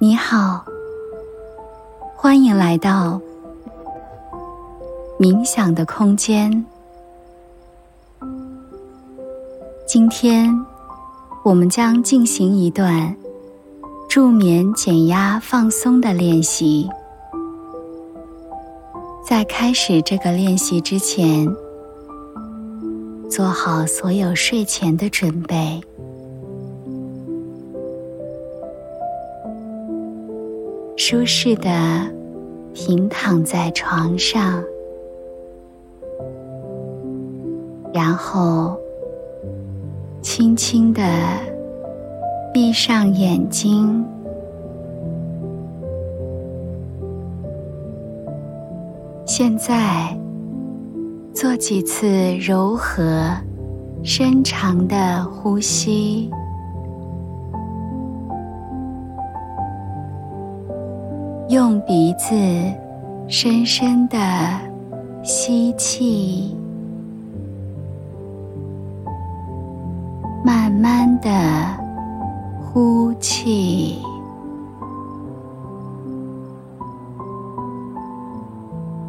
你好，欢迎来到冥想的空间。今天我们将进行一段助眠、减压、放松的练习。在开始这个练习之前，做好所有睡前的准备。舒适的平躺在床上，然后轻轻的闭上眼睛。现在做几次柔和、深长的呼吸。用鼻子深深的吸气，慢慢的呼气，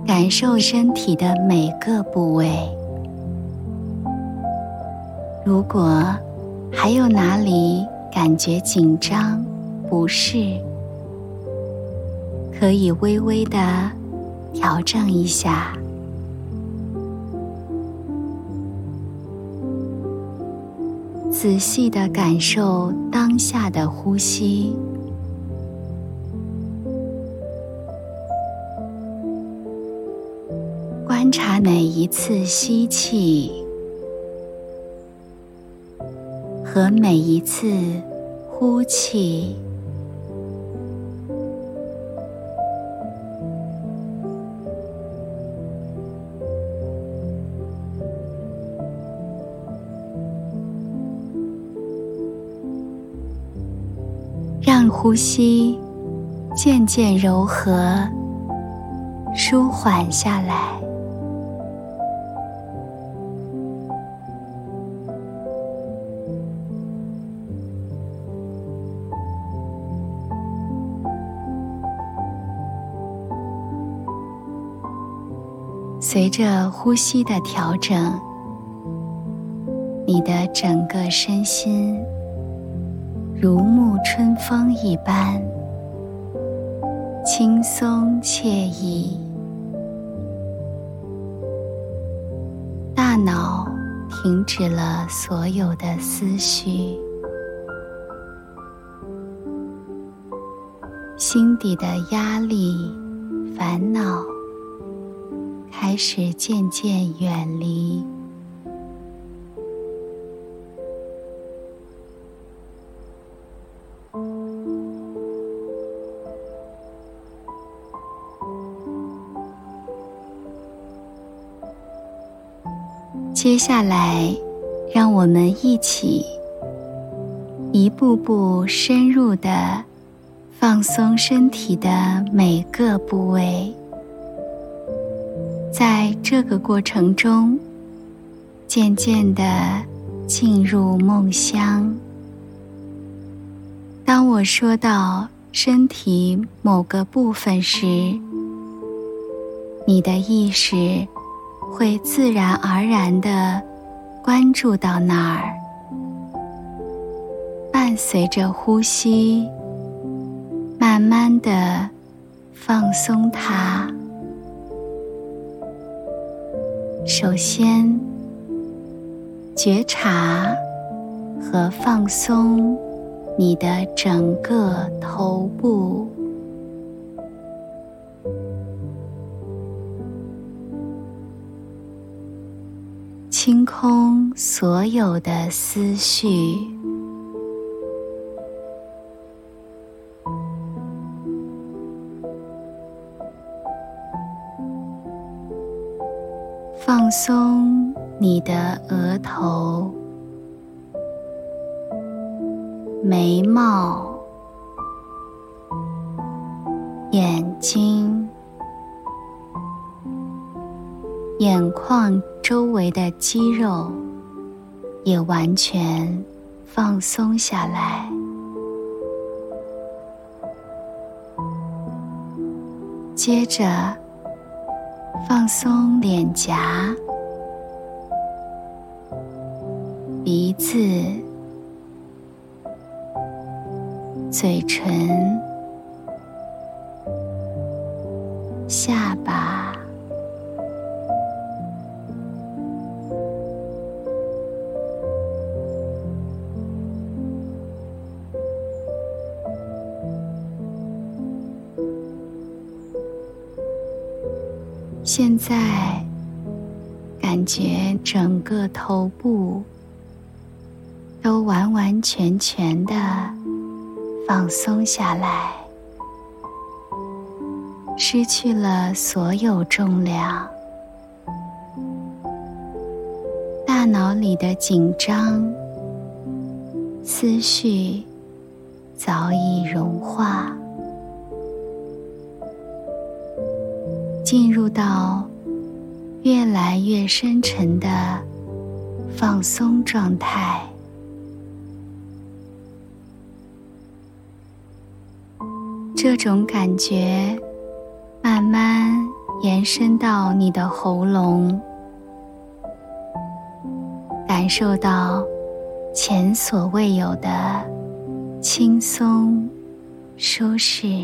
感受身体的每个部位。如果还有哪里感觉紧张、不适，可以微微的调整一下，仔细的感受当下的呼吸，观察每一次吸气和每一次呼气。呼吸渐渐柔和、舒缓下来。随着呼吸的调整，你的整个身心。如沐春风一般轻松惬意，大脑停止了所有的思绪，心底的压力、烦恼开始渐渐远离。接下来，让我们一起一步步深入的放松身体的每个部位。在这个过程中，渐渐的进入梦乡。当我说到身体某个部分时，你的意识。会自然而然的关注到那儿，伴随着呼吸，慢慢的放松它。首先，觉察和放松你的整个头部。所有的思绪，放松你的额头、眉毛、眼睛、眼眶。周围的肌肉也完全放松下来，接着放松脸颊、鼻子、嘴唇、下巴。现在，感觉整个头部都完完全全的放松下来，失去了所有重量，大脑里的紧张思绪早已融化。进入到越来越深沉的放松状态，这种感觉慢慢延伸到你的喉咙，感受到前所未有的轻松舒适。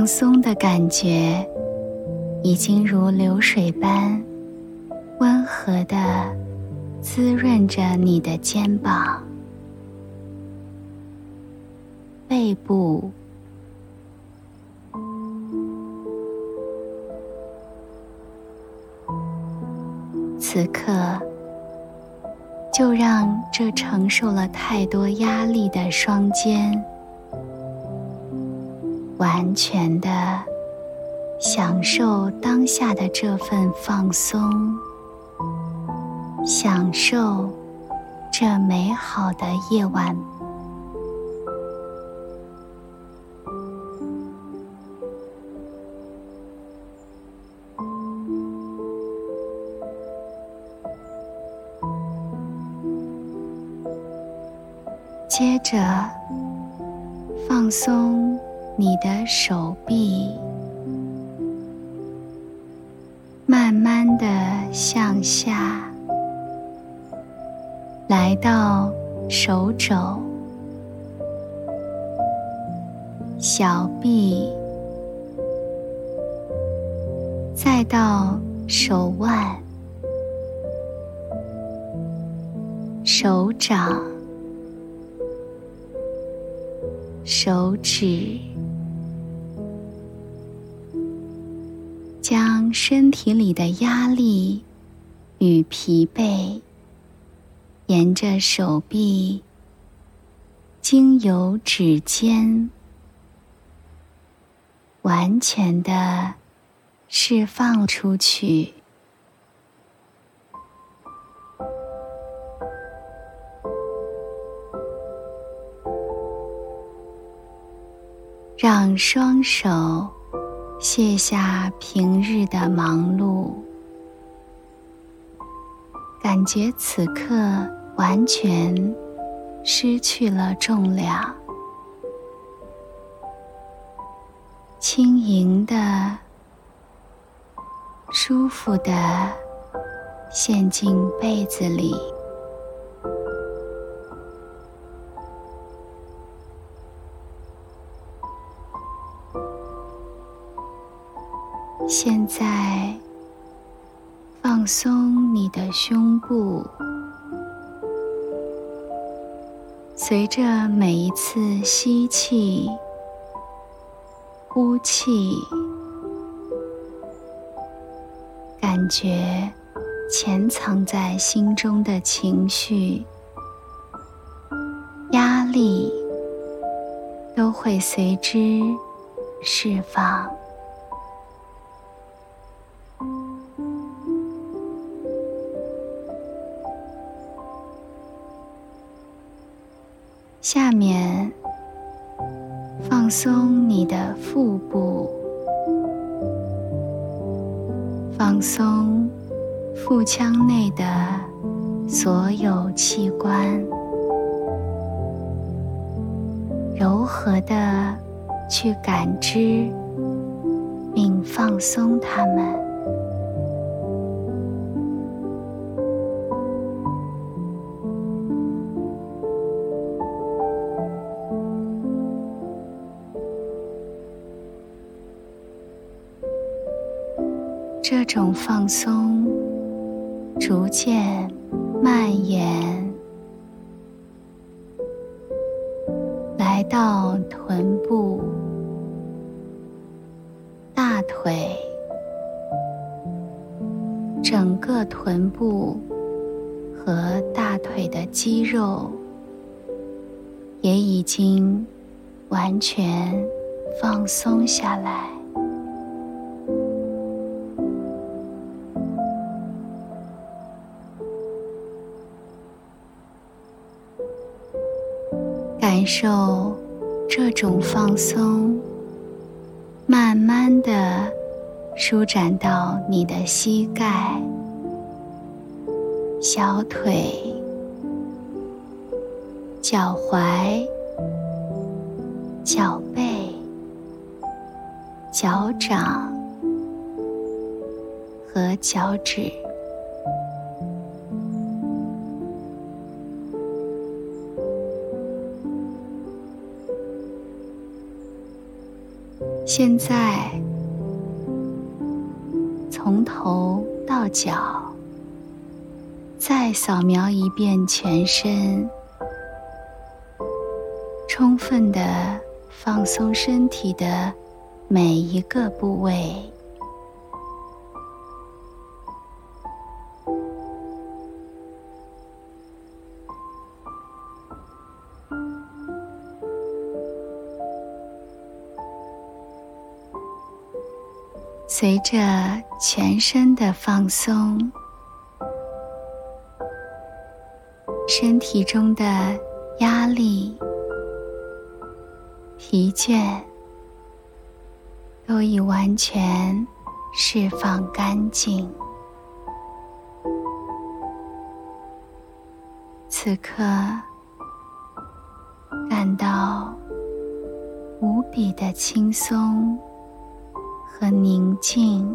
放松的感觉，已经如流水般温和的滋润着你的肩膀、背部。此刻，就让这承受了太多压力的双肩。完全的享受当下的这份放松，享受这美好的夜晚。接着放松。你的手臂慢慢的向下，来到手肘、小臂，再到手腕、手掌、手指。将身体里的压力与疲惫，沿着手臂，经由指尖，完全的释放出去，让双手。卸下平日的忙碌，感觉此刻完全失去了重量，轻盈的、舒服的陷进被子里。现在，放松你的胸部，随着每一次吸气、呼气，感觉潜藏在心中的情绪、压力都会随之释放。放松你的腹部，放松腹腔内的所有器官，柔和的去感知并放松它们。这种放松逐渐蔓延，来到臀部、大腿，整个臀部和大腿的肌肉也已经完全放松下来。感受这种放松，慢慢的舒展到你的膝盖、小腿、脚踝、脚背、脚掌和脚趾。现在，从头到脚，再扫描一遍全身，充分的放松身体的每一个部位。随着全身的放松，身体中的压力、疲倦都已完全释放干净。此刻，感到无比的轻松。和宁静，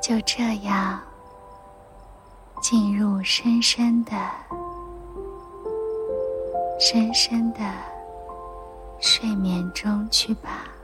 就这样进入深深的、深深的。睡眠中去吧。